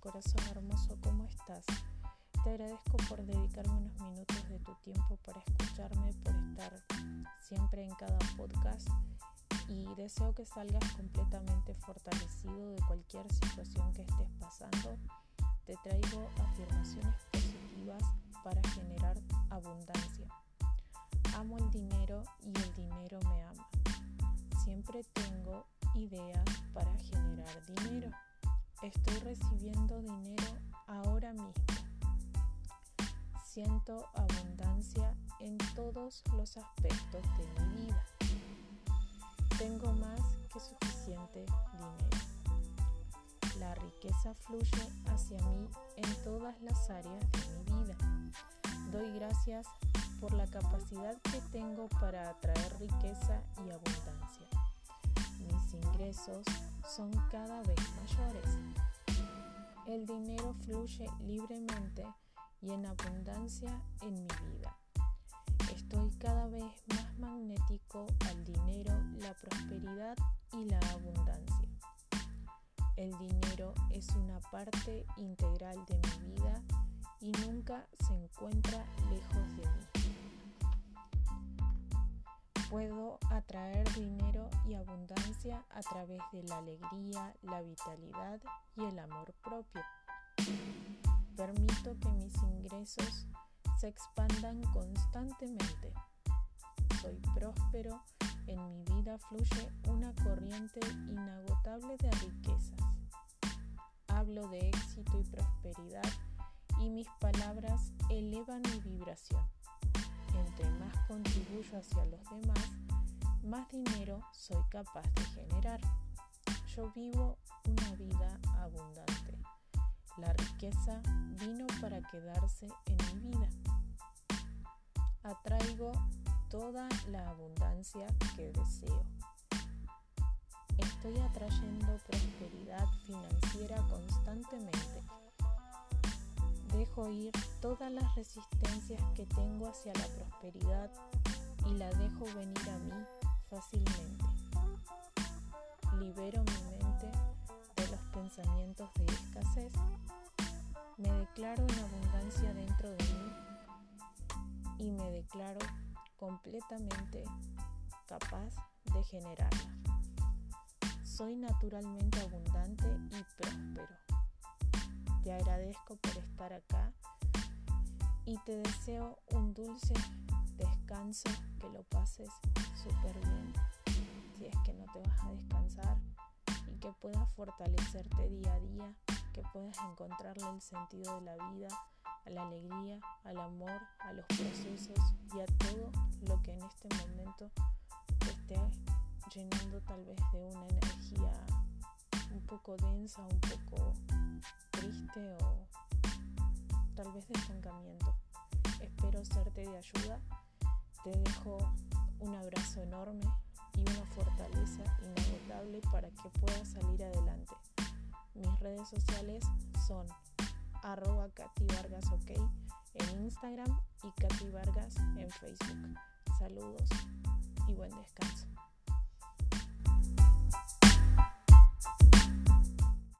corazón hermoso, ¿cómo estás? Te agradezco por dedicarme unos minutos de tu tiempo para escucharme, por estar siempre en cada podcast y deseo que salgas completamente fortalecido de cualquier situación que estés pasando. Te traigo afirmaciones positivas para generar abundancia. Amo el dinero y el dinero me ama. Siempre tengo ideas para generar dinero. Estoy recibiendo dinero ahora mismo. Siento abundancia en todos los aspectos de mi vida. Tengo más que suficiente dinero. La riqueza fluye hacia mí en todas las áreas de mi vida. Doy gracias por la capacidad que tengo para atraer riqueza y abundancia. Ingresos son cada vez mayores. El dinero fluye libremente y en abundancia en mi vida. Estoy cada vez más magnético al dinero, la prosperidad y la abundancia. El dinero es una parte integral de mi vida y nunca se encuentra Puedo atraer dinero y abundancia a través de la alegría, la vitalidad y el amor propio. Permito que mis ingresos se expandan constantemente. Soy próspero, en mi vida fluye una corriente inagotable de riquezas. Hablo de éxito y prosperidad y mis palabras elevan mi vibración más contribuyo hacia los demás, más dinero soy capaz de generar. Yo vivo una vida abundante. La riqueza vino para quedarse en mi vida. Atraigo toda la abundancia que deseo. Estoy atrayendo prosperidad financiera constantemente Dejo todas las resistencias que tengo hacia la prosperidad y la dejo venir a mí fácilmente. Libero mi mente de los pensamientos de escasez. Me declaro en abundancia dentro de mí y me declaro completamente capaz de generarla. Soy naturalmente abundante y próspero. Te agradezco por estar acá y te deseo un dulce descanso, que lo pases súper bien si es que no te vas a descansar y que puedas fortalecerte día a día, que puedas encontrarle el sentido de la vida, a la alegría, al amor, a los procesos y a todo lo que en este momento te esté llenando tal vez de una energía un poco densa, un poco tal vez de estancamiento. Espero serte de ayuda. Te dejo un abrazo enorme y una fortaleza inagotable para que puedas salir adelante. Mis redes sociales son arroba Katy Vargas OK en Instagram y Katy Vargas en Facebook. Saludos y buen descanso.